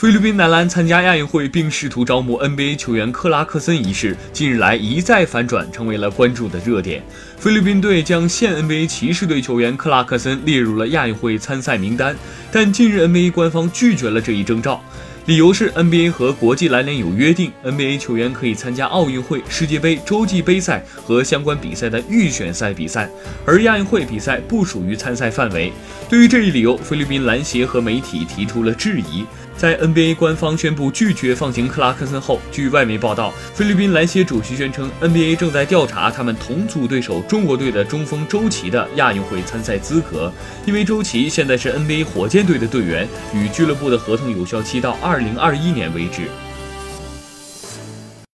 菲律宾男篮参加亚运会并试图招募 NBA 球员克拉克森一事，近日来一再反转，成为了关注的热点。菲律宾队将现 NBA 骑士队球员克拉克森列入了亚运会参赛名单，但近日 NBA 官方拒绝了这一征召。理由是 NBA 和国际篮联有约定，NBA 球员可以参加奥运会、世界杯、洲际杯赛和相关比赛的预选赛比赛，而亚运会比赛不属于参赛范围。对于这一理由，菲律宾篮协和媒体提出了质疑。在 N NBA 官方宣布拒绝放行克拉克森后，据外媒报道，菲律宾篮协主席宣称，NBA 正在调查他们同组对手中国队的中锋周琦的亚运会参赛资格，因为周琦现在是 NBA 火箭队的队员，与俱乐部的合同有效期到二零二一年为止。